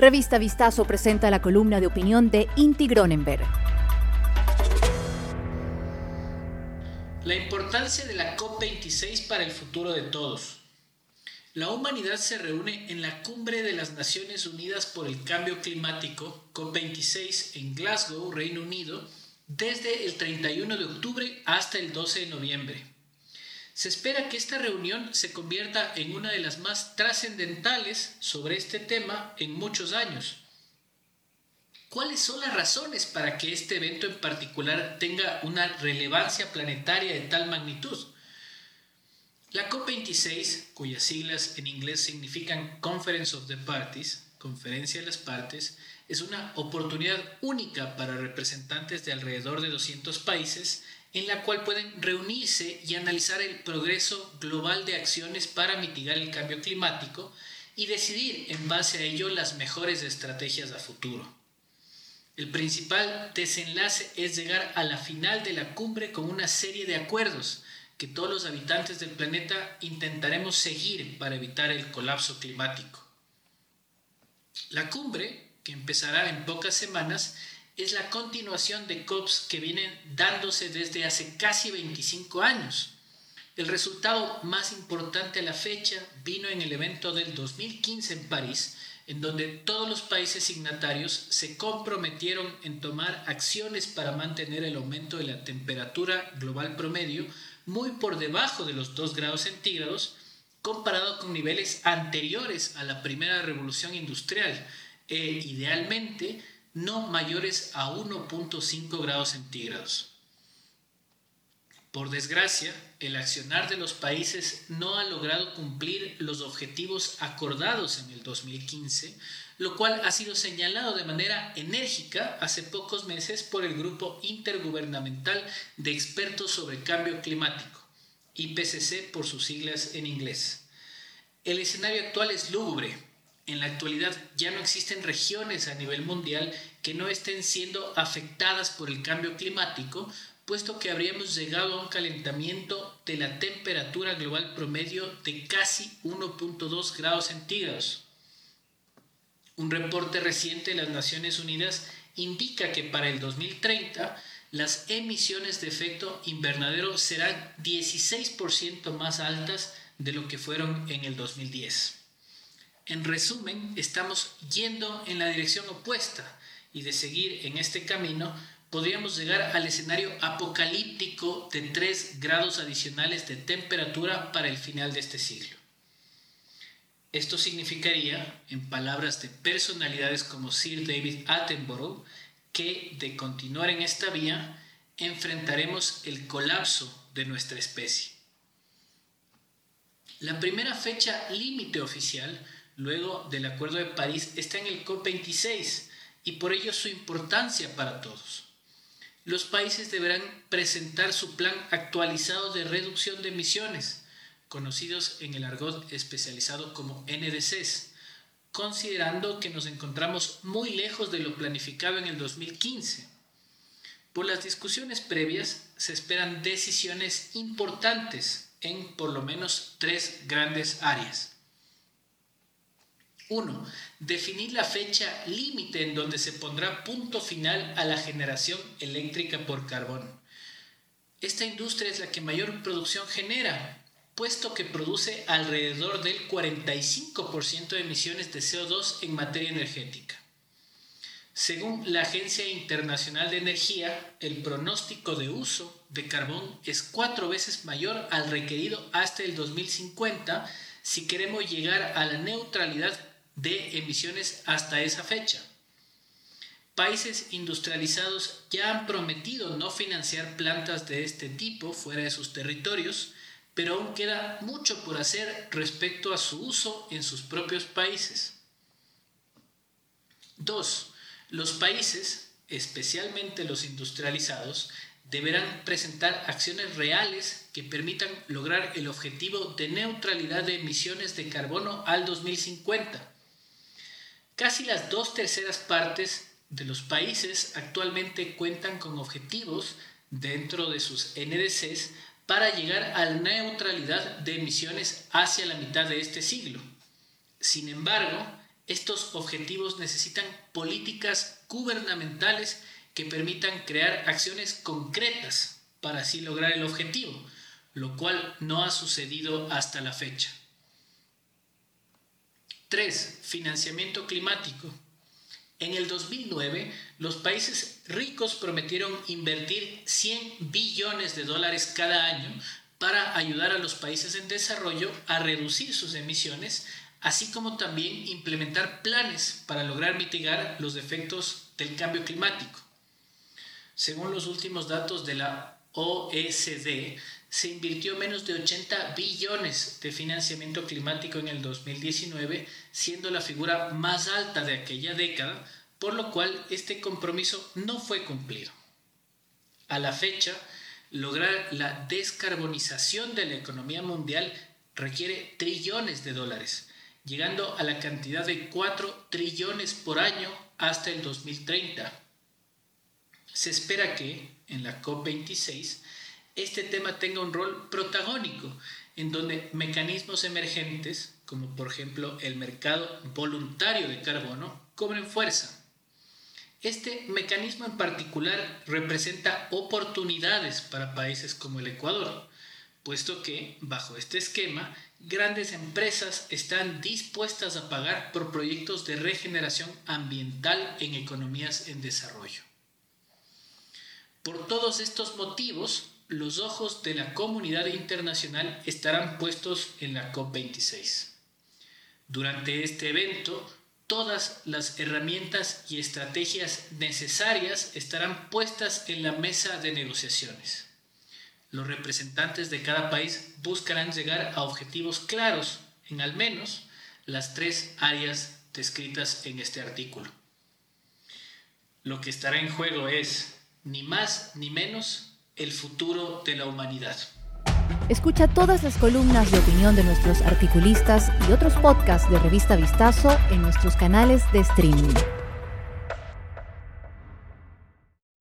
Revista Vistazo presenta la columna de opinión de Inti Gronenberg. La importancia de la COP26 para el futuro de todos. La humanidad se reúne en la cumbre de las Naciones Unidas por el Cambio Climático, COP26, en Glasgow, Reino Unido, desde el 31 de octubre hasta el 12 de noviembre. Se espera que esta reunión se convierta en una de las más trascendentales sobre este tema en muchos años. ¿Cuáles son las razones para que este evento en particular tenga una relevancia planetaria de tal magnitud? La COP26, cuyas siglas en inglés significan Conference of the Parties, Conferencia de las Partes, es una oportunidad única para representantes de alrededor de 200 países en la cual pueden reunirse y analizar el progreso global de acciones para mitigar el cambio climático y decidir en base a ello las mejores estrategias a futuro. El principal desenlace es llegar a la final de la cumbre con una serie de acuerdos que todos los habitantes del planeta intentaremos seguir para evitar el colapso climático. La cumbre, que empezará en pocas semanas, es la continuación de COPs que vienen dándose desde hace casi 25 años. El resultado más importante a la fecha vino en el evento del 2015 en París, en donde todos los países signatarios se comprometieron en tomar acciones para mantener el aumento de la temperatura global promedio muy por debajo de los 2 grados centígrados, comparado con niveles anteriores a la primera revolución industrial, e idealmente no mayores a 1.5 grados centígrados. Por desgracia, el accionar de los países no ha logrado cumplir los objetivos acordados en el 2015, lo cual ha sido señalado de manera enérgica hace pocos meses por el Grupo Intergubernamental de Expertos sobre Cambio Climático, IPCC por sus siglas en inglés. El escenario actual es lúgubre. En la actualidad ya no existen regiones a nivel mundial que no estén siendo afectadas por el cambio climático, puesto que habríamos llegado a un calentamiento de la temperatura global promedio de casi 1.2 grados centígrados. Un reporte reciente de las Naciones Unidas indica que para el 2030 las emisiones de efecto invernadero serán 16% más altas de lo que fueron en el 2010. En resumen, estamos yendo en la dirección opuesta y de seguir en este camino podríamos llegar al escenario apocalíptico de 3 grados adicionales de temperatura para el final de este siglo. Esto significaría, en palabras de personalidades como Sir David Attenborough, que de continuar en esta vía enfrentaremos el colapso de nuestra especie. La primera fecha límite oficial, luego del Acuerdo de París, está en el COP26 y por ello su importancia para todos los países deberán presentar su plan actualizado de reducción de emisiones, conocidos en el argot especializado como NDCs, considerando que nos encontramos muy lejos de lo planificado en el 2015. Por las discusiones previas se esperan decisiones importantes en por lo menos tres grandes áreas. 1. Definir la fecha límite en donde se pondrá punto final a la generación eléctrica por carbón. Esta industria es la que mayor producción genera, puesto que produce alrededor del 45% de emisiones de CO2 en materia energética. Según la Agencia Internacional de Energía, el pronóstico de uso de carbón es cuatro veces mayor al requerido hasta el 2050 si queremos llegar a la neutralidad de emisiones hasta esa fecha. Países industrializados ya han prometido no financiar plantas de este tipo fuera de sus territorios, pero aún queda mucho por hacer respecto a su uso en sus propios países. 2. Los países, especialmente los industrializados, deberán presentar acciones reales que permitan lograr el objetivo de neutralidad de emisiones de carbono al 2050 Casi las dos terceras partes de los países actualmente cuentan con objetivos dentro de sus NDCs para llegar a la neutralidad de emisiones hacia la mitad de este siglo. Sin embargo, estos objetivos necesitan políticas gubernamentales que permitan crear acciones concretas para así lograr el objetivo, lo cual no ha sucedido hasta la fecha. 3. Financiamiento climático. En el 2009, los países ricos prometieron invertir 100 billones de dólares cada año para ayudar a los países en desarrollo a reducir sus emisiones, así como también implementar planes para lograr mitigar los efectos del cambio climático. Según los últimos datos de la OECD, se invirtió menos de 80 billones de financiamiento climático en el 2019, siendo la figura más alta de aquella década, por lo cual este compromiso no fue cumplido. A la fecha, lograr la descarbonización de la economía mundial requiere trillones de dólares, llegando a la cantidad de 4 trillones por año hasta el 2030. Se espera que, en la COP26, este tema tenga un rol protagónico, en donde mecanismos emergentes, como por ejemplo el mercado voluntario de carbono, cobren fuerza. Este mecanismo en particular representa oportunidades para países como el Ecuador, puesto que, bajo este esquema, grandes empresas están dispuestas a pagar por proyectos de regeneración ambiental en economías en desarrollo. Por todos estos motivos, los ojos de la comunidad internacional estarán puestos en la COP26. Durante este evento, todas las herramientas y estrategias necesarias estarán puestas en la mesa de negociaciones. Los representantes de cada país buscarán llegar a objetivos claros en al menos las tres áreas descritas en este artículo. Lo que estará en juego es, ni más ni menos, el futuro de la humanidad. Escucha todas las columnas de opinión de nuestros articulistas y otros podcasts de Revista Vistazo en nuestros canales de streaming.